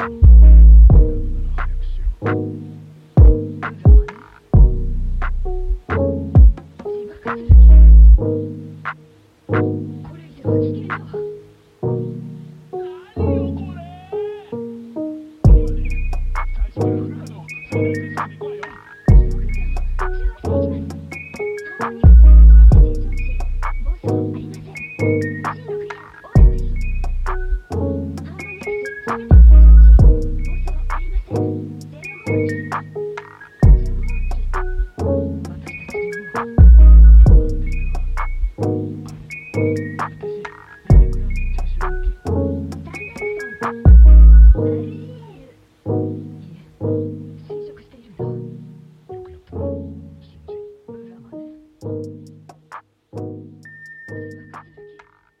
Bye.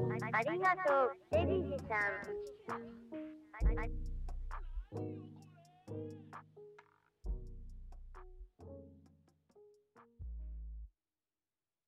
ありがとう、デビジさん。